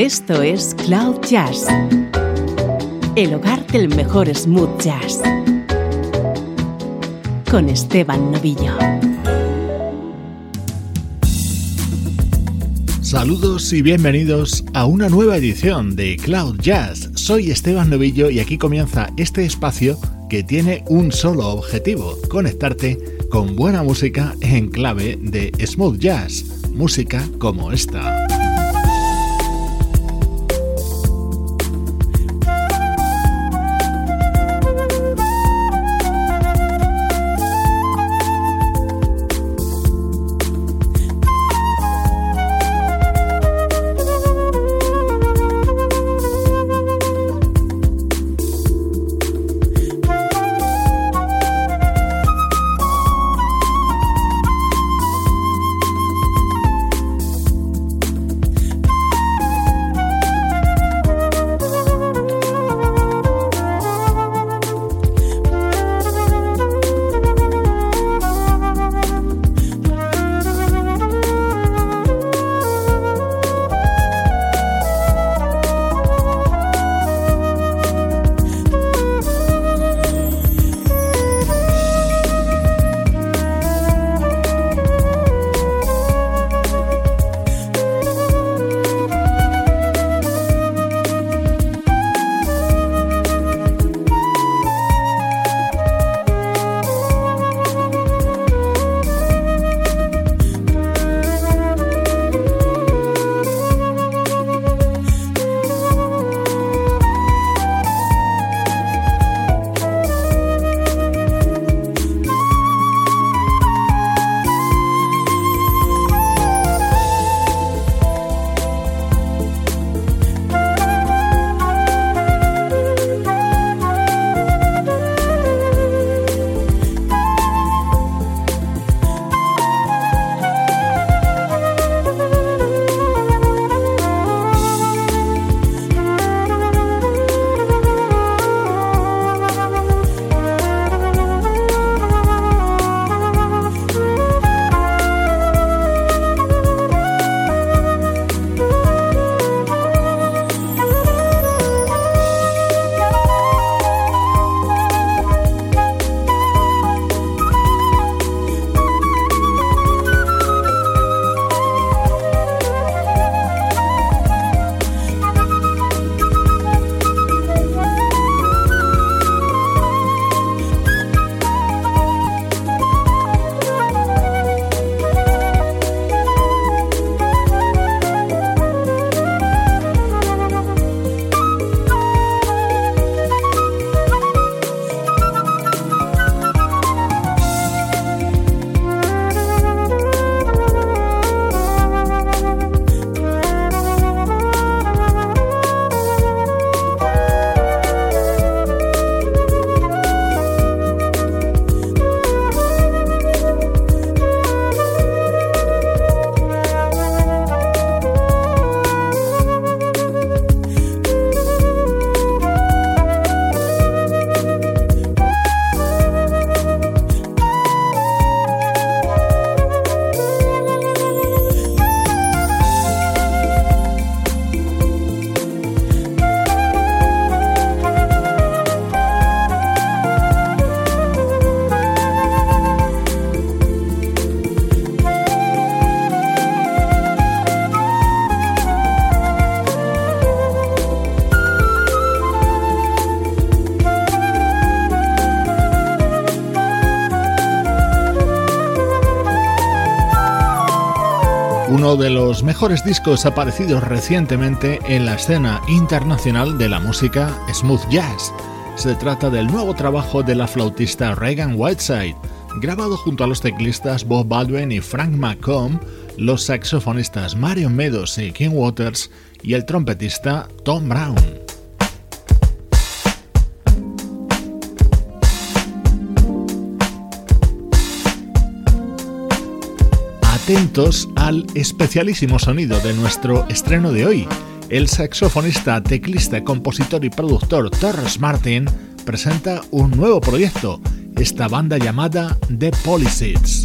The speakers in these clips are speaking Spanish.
Esto es Cloud Jazz, el hogar del mejor smooth jazz, con Esteban Novillo. Saludos y bienvenidos a una nueva edición de Cloud Jazz. Soy Esteban Novillo y aquí comienza este espacio que tiene un solo objetivo, conectarte con buena música en clave de smooth jazz, música como esta. De los mejores discos aparecidos recientemente en la escena internacional de la música smooth jazz. Se trata del nuevo trabajo de la flautista Reagan Whiteside, grabado junto a los teclistas Bob Baldwin y Frank McComb, los saxofonistas Marion Meadows y King Waters y el trompetista Tom Brown. atentos al especialísimo sonido de nuestro estreno de hoy. El saxofonista, teclista, compositor y productor Torres Martin presenta un nuevo proyecto, esta banda llamada The Policies.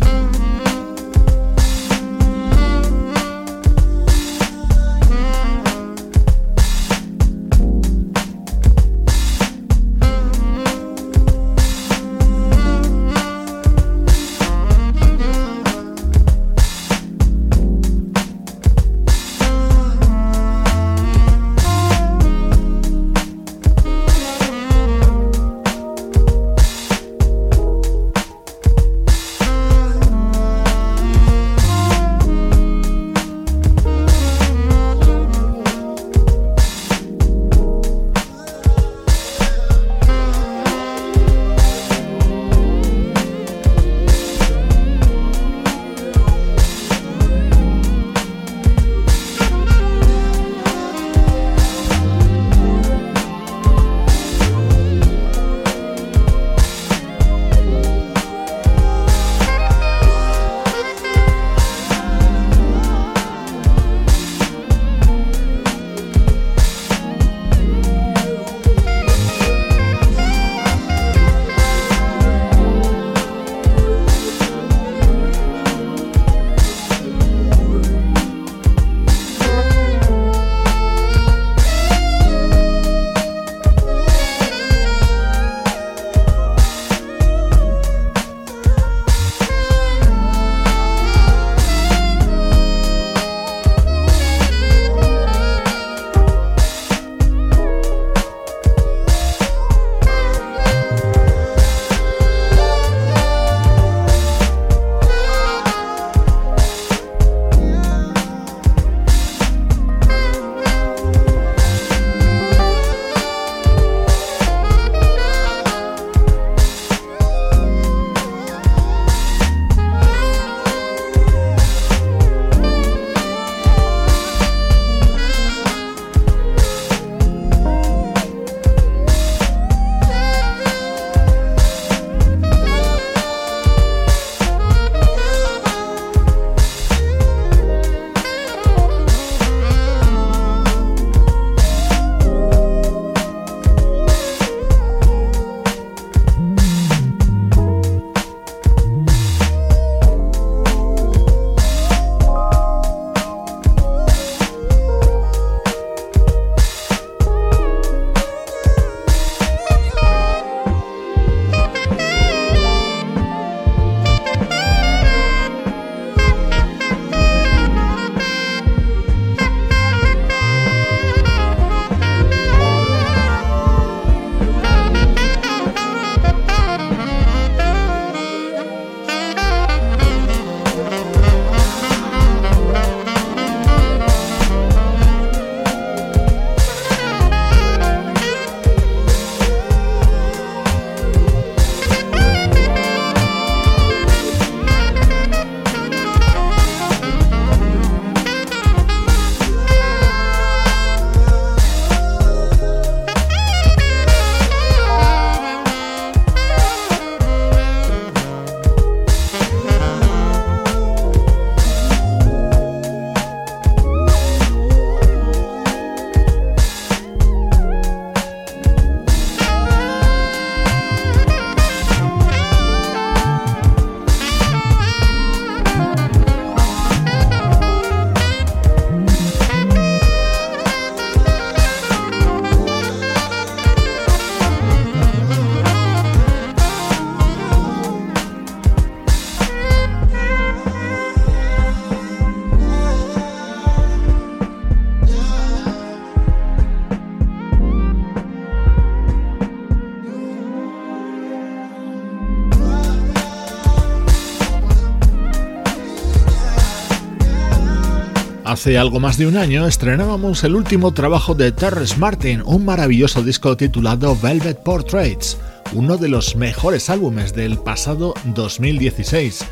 Hace algo más de un año estrenábamos el último trabajo de Terrence Martin, un maravilloso disco titulado Velvet Portraits, uno de los mejores álbumes del pasado 2016.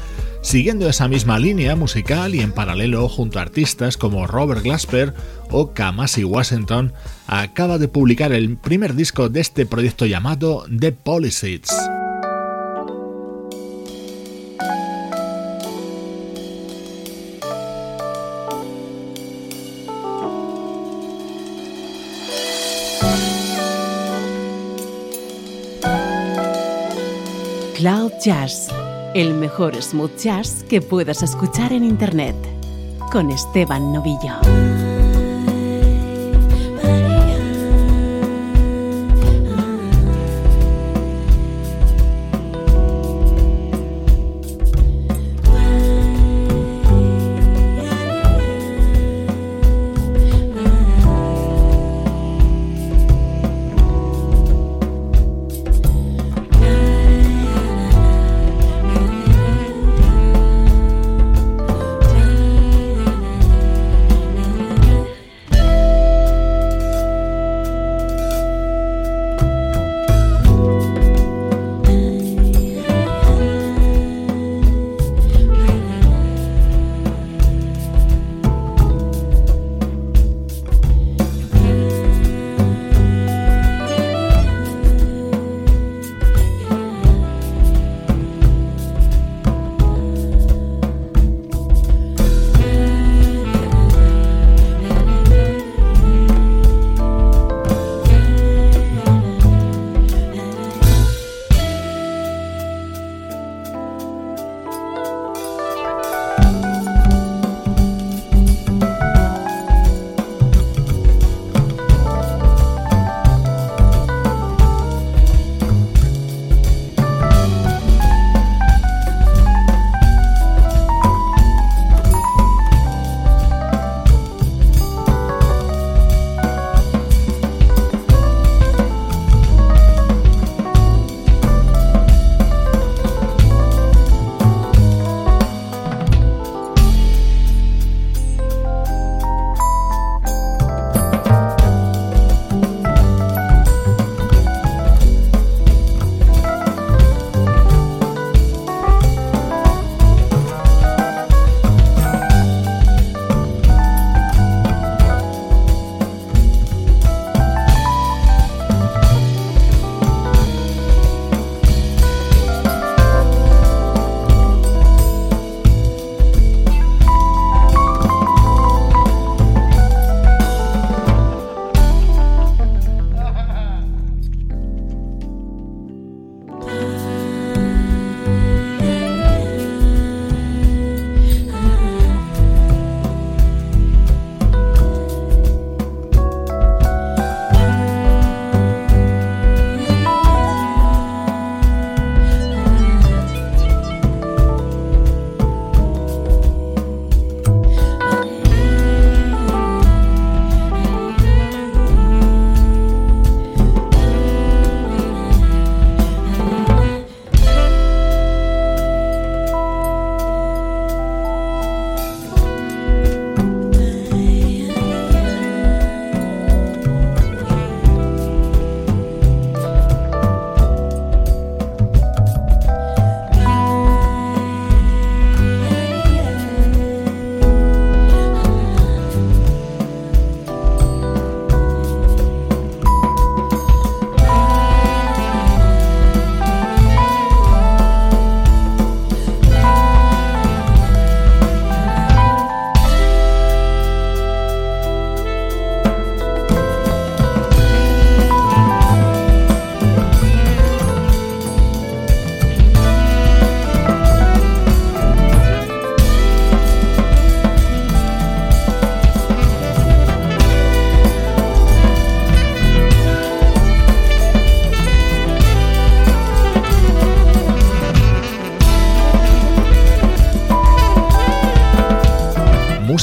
Siguiendo esa misma línea musical y en paralelo junto a artistas como Robert Glasper o Kamasi Washington, acaba de publicar el primer disco de este proyecto llamado The Policies. Jazz, el mejor smooth jazz que puedas escuchar en Internet, con Esteban Novillo.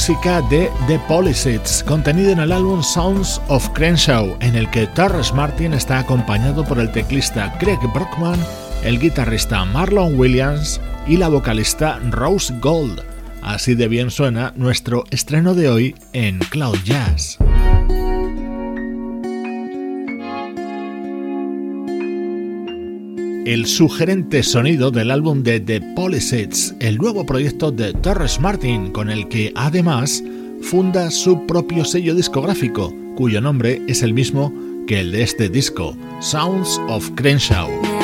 De The Policies, contenido en el álbum Sounds of Crenshaw, en el que Torres Martin está acompañado por el teclista Craig Brockman, el guitarrista Marlon Williams y la vocalista Rose Gold. Así de bien suena nuestro estreno de hoy en Cloud Jazz. El sugerente sonido del álbum de The Polisets, el nuevo proyecto de Torres Martin, con el que además funda su propio sello discográfico, cuyo nombre es el mismo que el de este disco, Sounds of Crenshaw.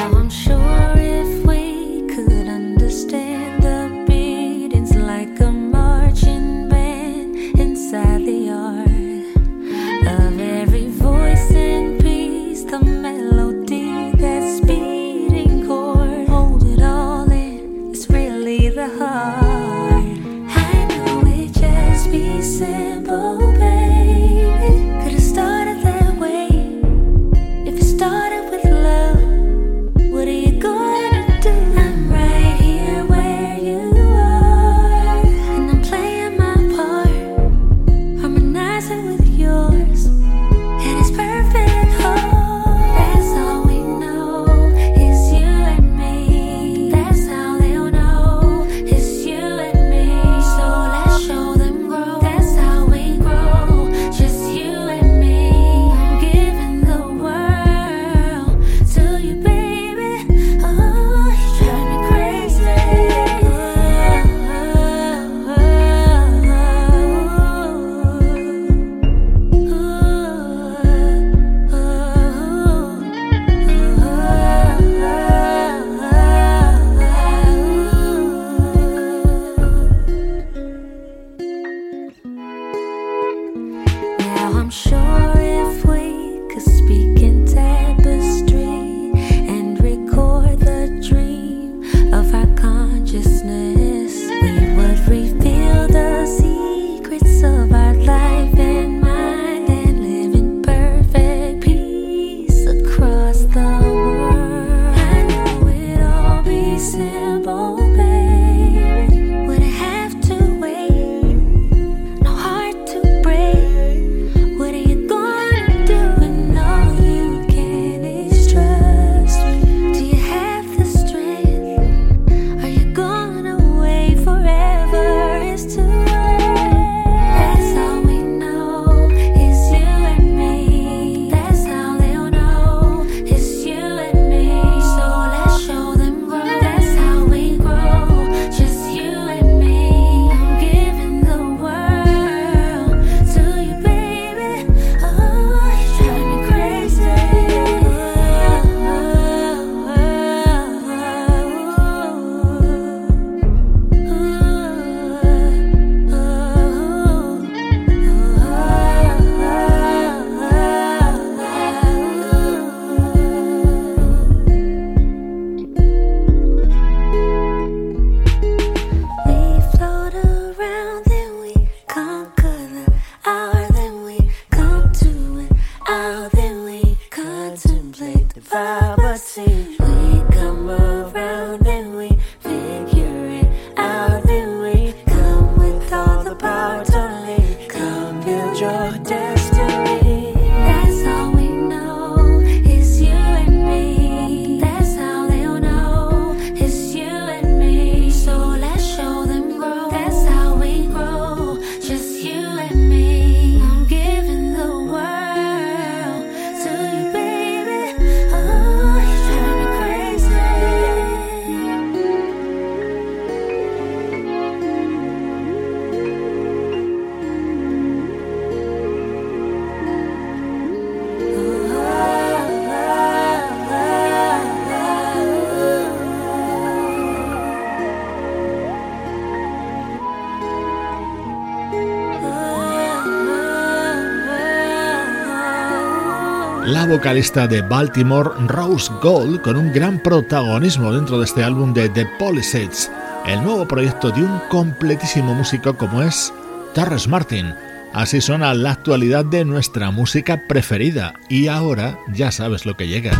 Vocalista de Baltimore, Rose Gold, con un gran protagonismo dentro de este álbum de The Polisades, el nuevo proyecto de un completísimo músico como es Torres Martin. Así suena la actualidad de nuestra música preferida y ahora ya sabes lo que llega.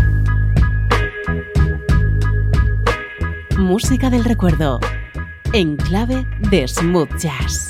Música del recuerdo, en clave de smooth jazz.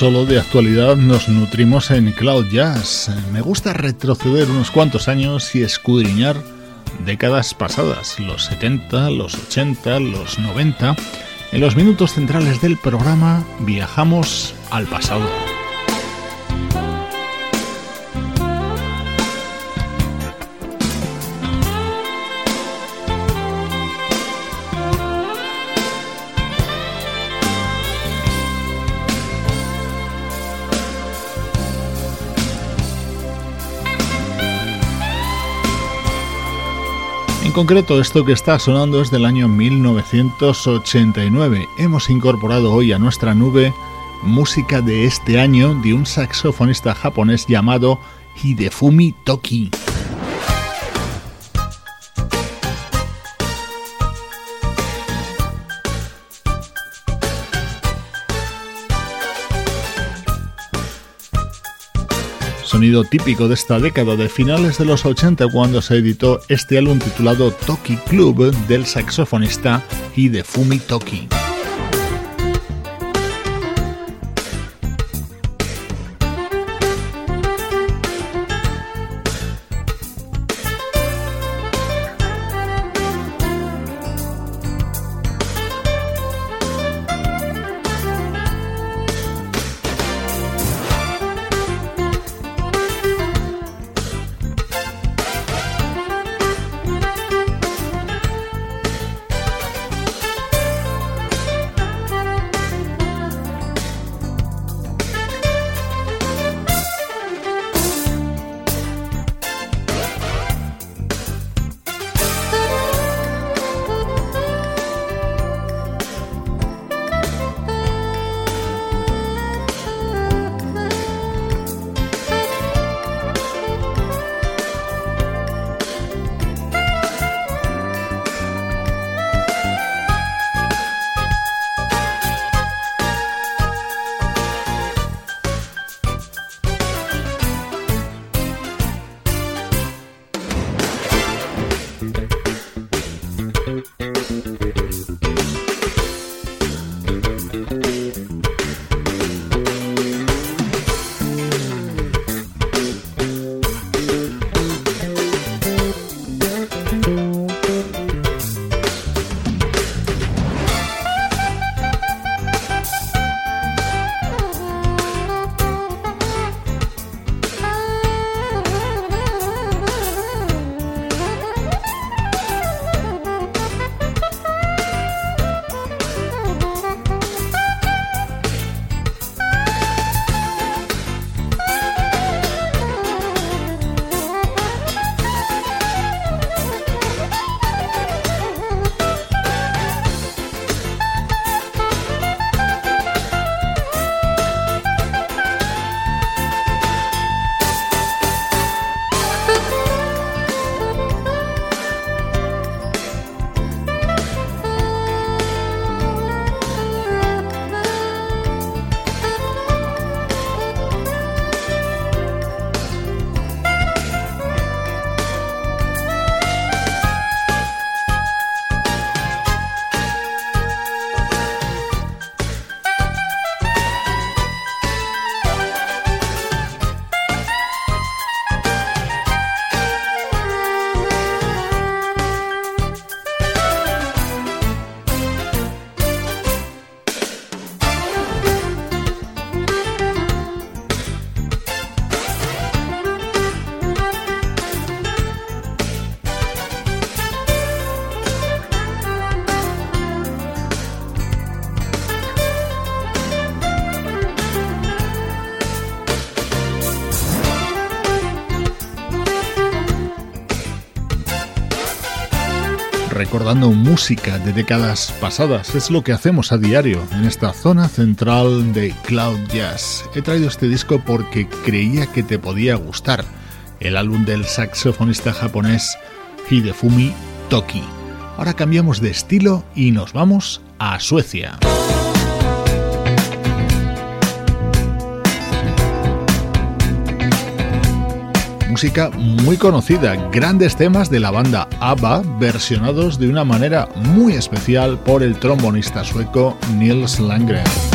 Solo de actualidad nos nutrimos en Cloud Jazz. Me gusta retroceder unos cuantos años y escudriñar décadas pasadas, los 70, los 80, los 90. En los minutos centrales del programa viajamos al pasado. En concreto, esto que está sonando es del año 1989. Hemos incorporado hoy a nuestra nube música de este año de un saxofonista japonés llamado Hidefumi Toki. Sonido típico de esta década de finales de los 80 cuando se editó este álbum titulado Toki Club del saxofonista Hidefumi Toki. Recordando música de décadas pasadas. Es lo que hacemos a diario en esta zona central de Cloud Jazz. He traído este disco porque creía que te podía gustar. El álbum del saxofonista japonés Hidefumi Toki. Ahora cambiamos de estilo y nos vamos a Suecia. Música muy conocida, grandes temas de la banda ABBA versionados de una manera muy especial por el trombonista sueco Nils Landgren.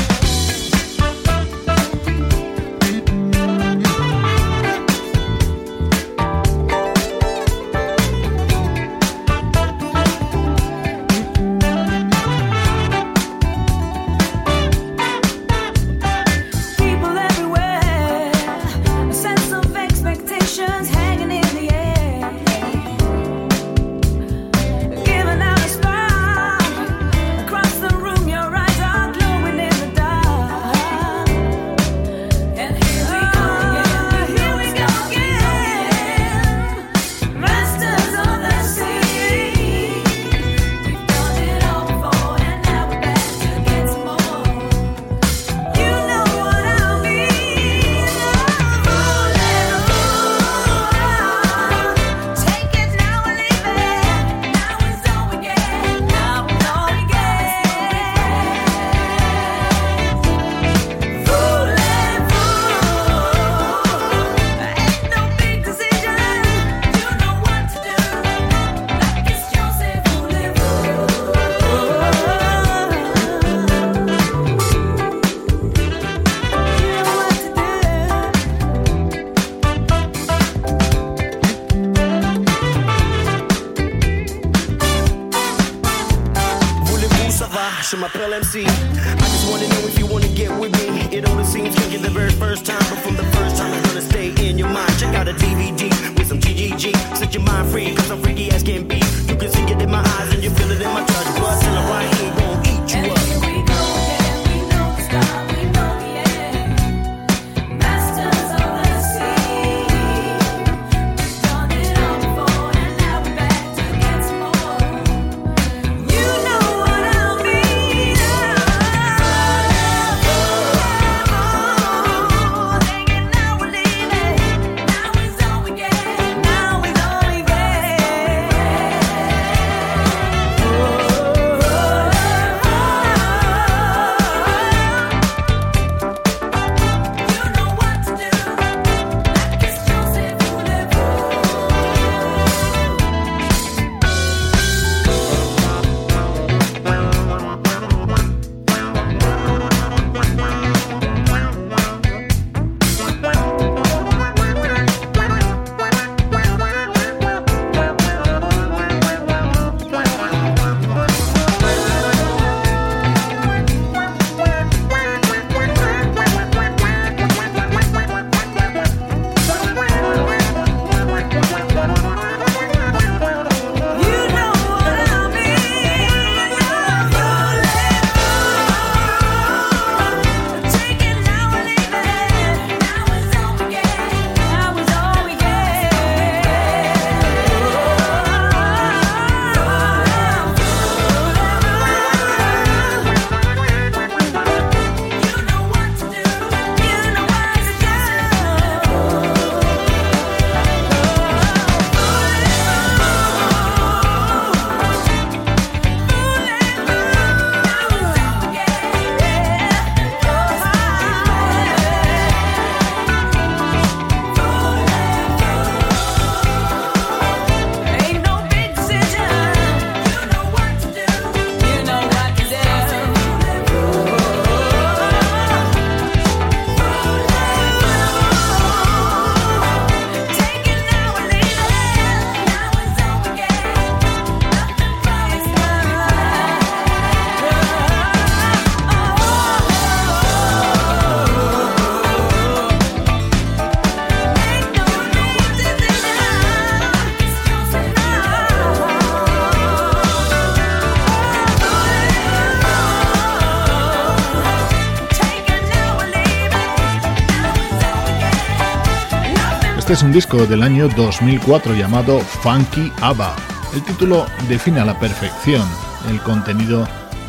Es un disco del año 2004 llamado Funky ABBA. El título define a la perfección el contenido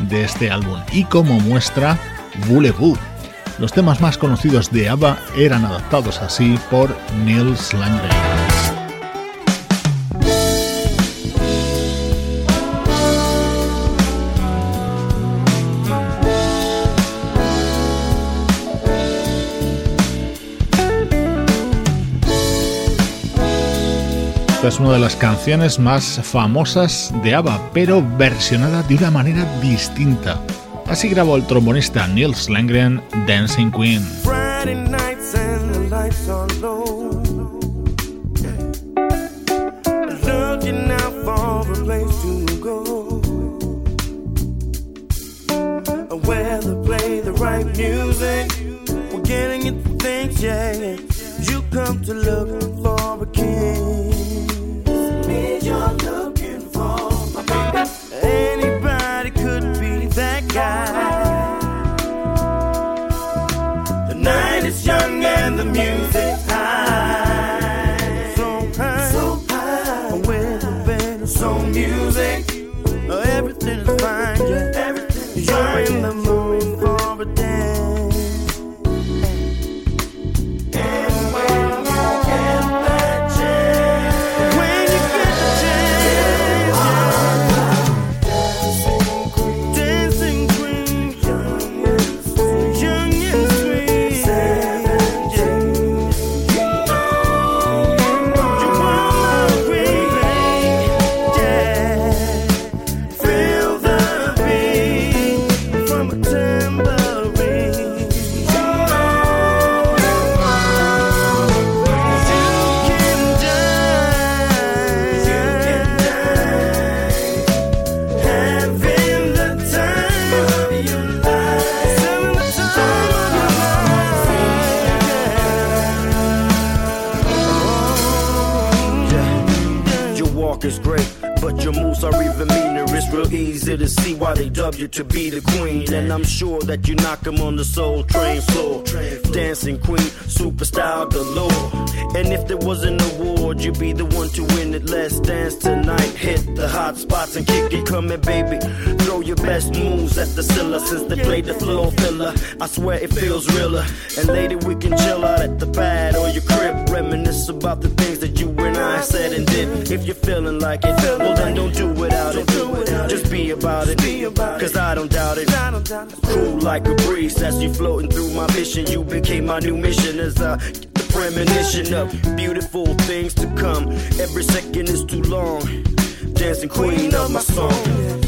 de este álbum y como muestra Voulez-Vous. Los temas más conocidos de ABBA eran adaptados así por Neil Es una de las canciones más famosas de ABBA, pero versionada de una manera distinta. Así grabó el trombonista Nils Langren Dancing Queen. Come to look and It's great, but your moves are even meaner. It's real easy to see why they dub you to be the queen. And I'm sure that you knock 'em on the soul train floor. Dancing queen, superstar galore. And if there was an award, you'd be the one to win it. Let's dance tonight. Hit the hot spots and kick it. Here, baby. Throw your best moves at the Scylla since they played the floor filler. I swear it feels realer. And lady, we can chill out at the pad or your crib. Reminisce about the things that you and I said and did. If you're feeling like it, well then don't do without it. Just be about it. Cause I don't doubt it. Cool like a breeze as you floating through my vision. You became my new mission as a premonition of beautiful things to come. Every second is too long. Dancing queen of my song.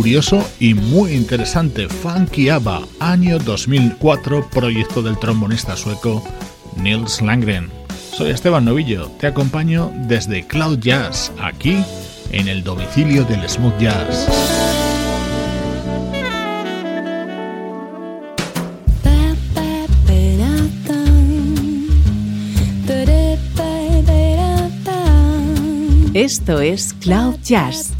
Curioso y muy interesante, Funky ABBA, año 2004, proyecto del trombonista sueco Nils Langren. Soy Esteban Novillo, te acompaño desde Cloud Jazz, aquí en el domicilio del smooth jazz. Esto es Cloud Jazz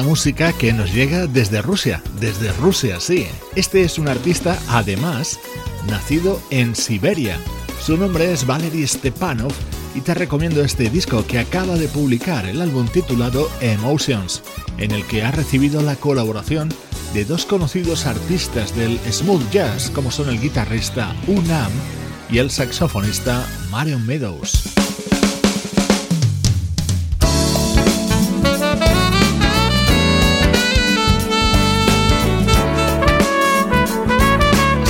Música que nos llega desde Rusia, desde Rusia, sí. Este es un artista, además, nacido en Siberia. Su nombre es Valery Stepanov y te recomiendo este disco que acaba de publicar, el álbum titulado Emotions, en el que ha recibido la colaboración de dos conocidos artistas del smooth jazz como son el guitarrista Unam y el saxofonista Marion Meadows.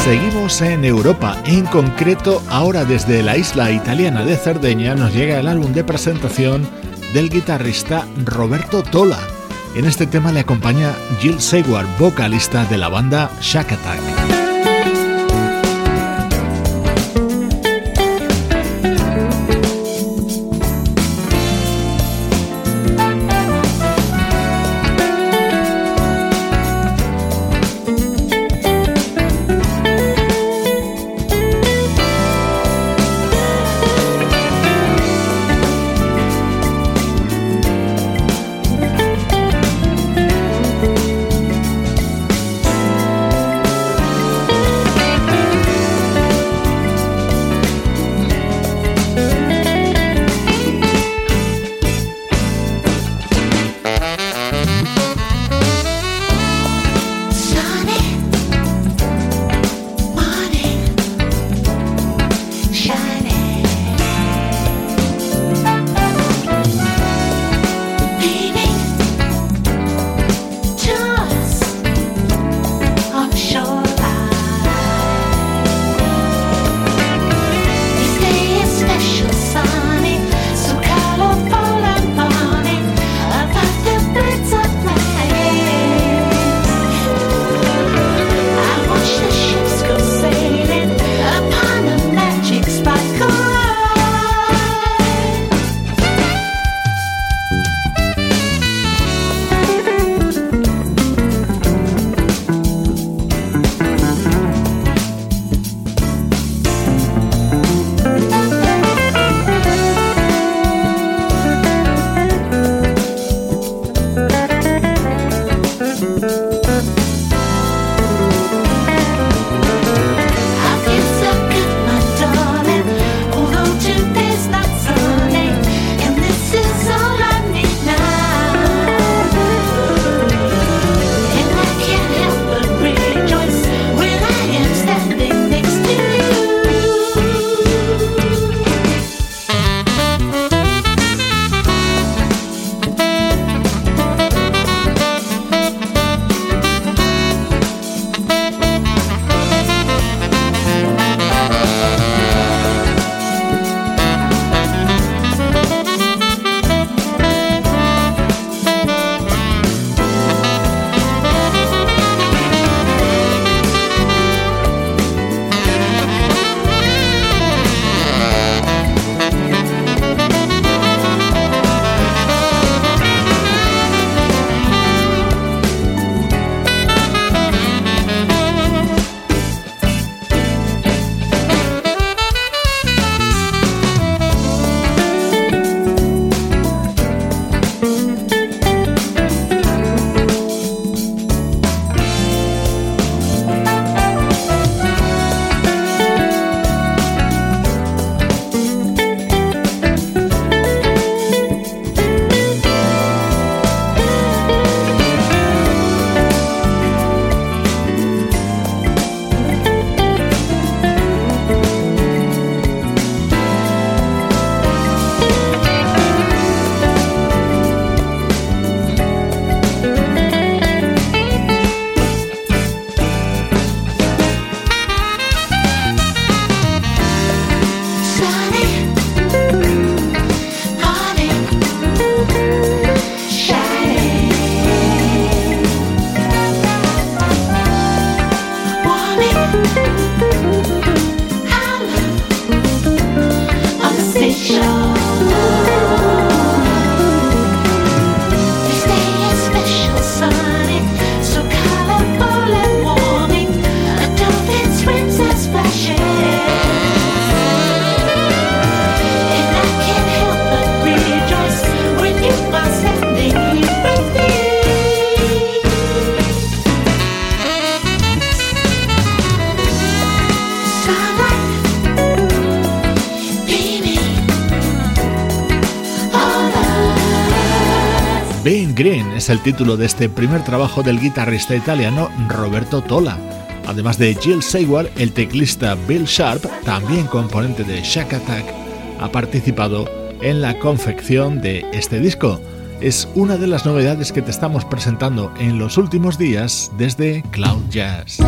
Seguimos en Europa, en concreto ahora desde la isla italiana de Cerdeña nos llega el álbum de presentación del guitarrista Roberto Tola. En este tema le acompaña Jill Seward, vocalista de la banda Shack Attack. El título de este primer trabajo del guitarrista italiano Roberto Tola. Además de Jill Seward, el teclista Bill Sharp, también componente de Shack Attack, ha participado en la confección de este disco. Es una de las novedades que te estamos presentando en los últimos días desde Cloud Jazz.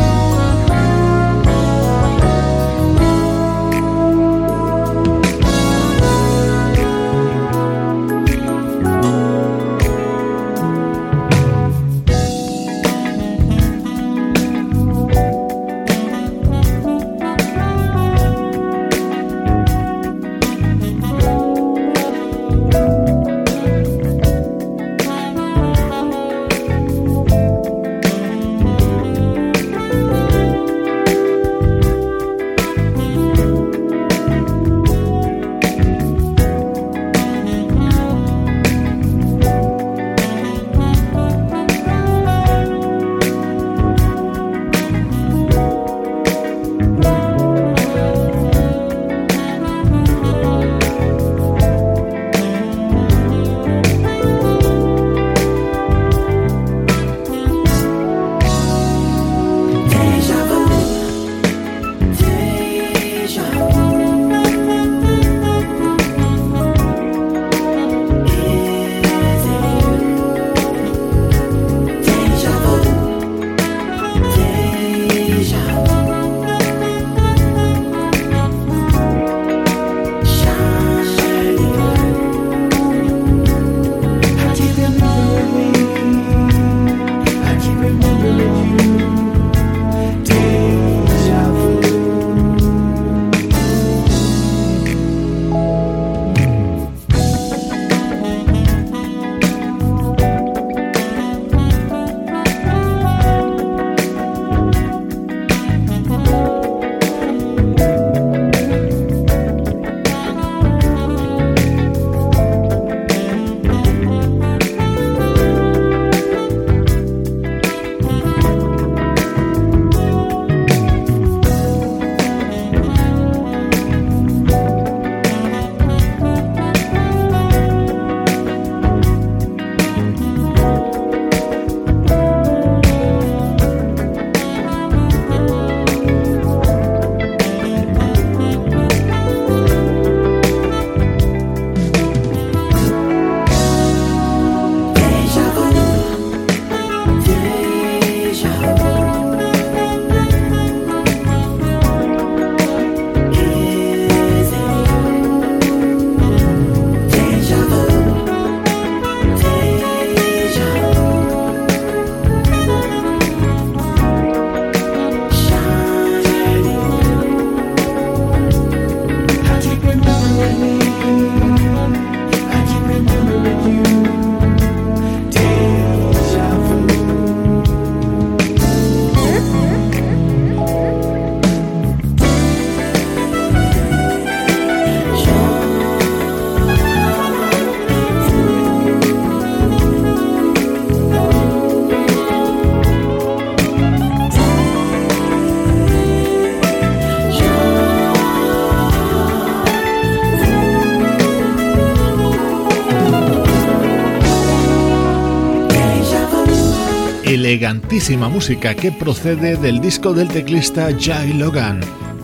Elegantísima música que procede del disco del teclista Jay Logan,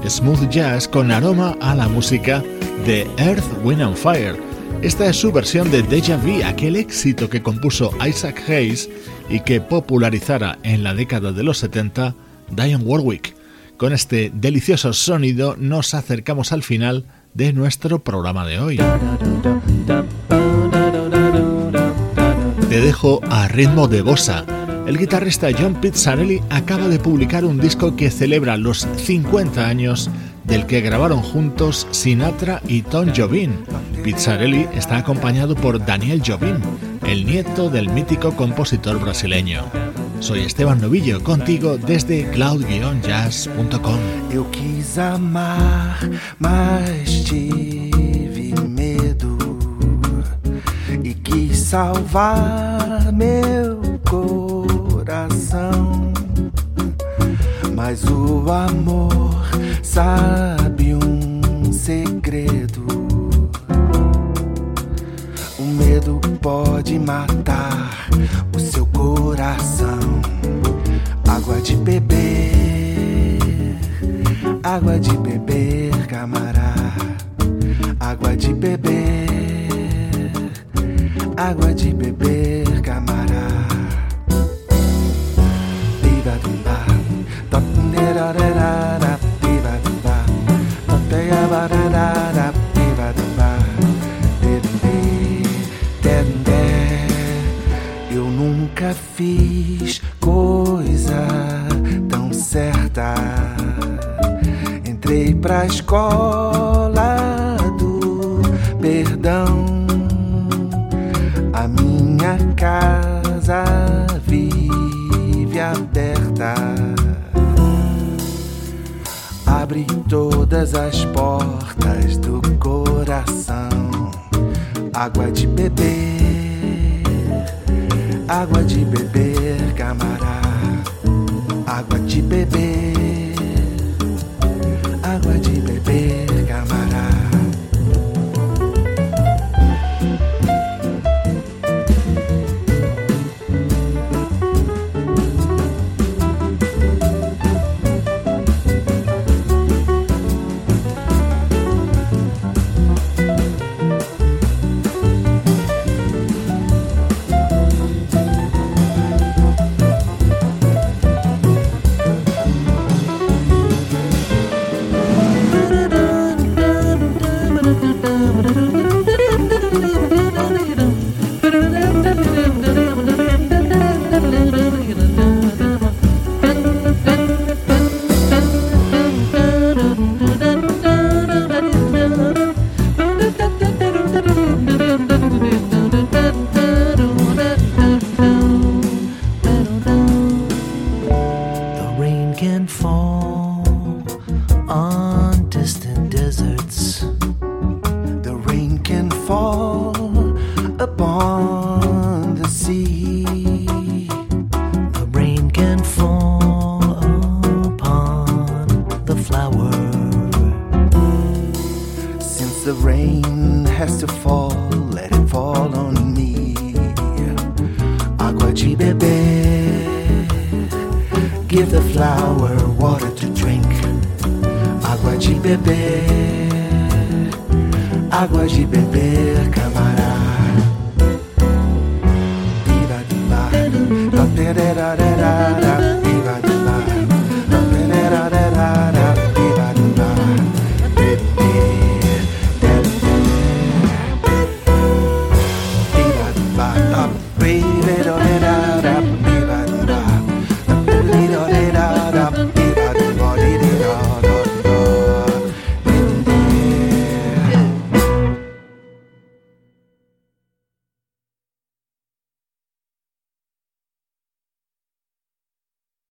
smooth jazz con aroma a la música de Earth, Wind and Fire. Esta es su versión de Deja Vu, aquel éxito que compuso Isaac Hayes y que popularizara en la década de los 70 Diane Warwick. Con este delicioso sonido nos acercamos al final de nuestro programa de hoy. Te dejo a ritmo de bossa el guitarrista John Pizzarelli acaba de publicar un disco que celebra los 50 años del que grabaron juntos Sinatra y Tom Jobim. Pizzarelli está acompañado por Daniel Jobim, el nieto del mítico compositor brasileño. Soy Esteban Novillo, contigo desde cloud-jazz.com. Amar, mas tive e salvar. Mas o amor sabe um segredo. O medo pode matar o coração. Água de beber, água de beber, camarada. Água de beber, água de beber,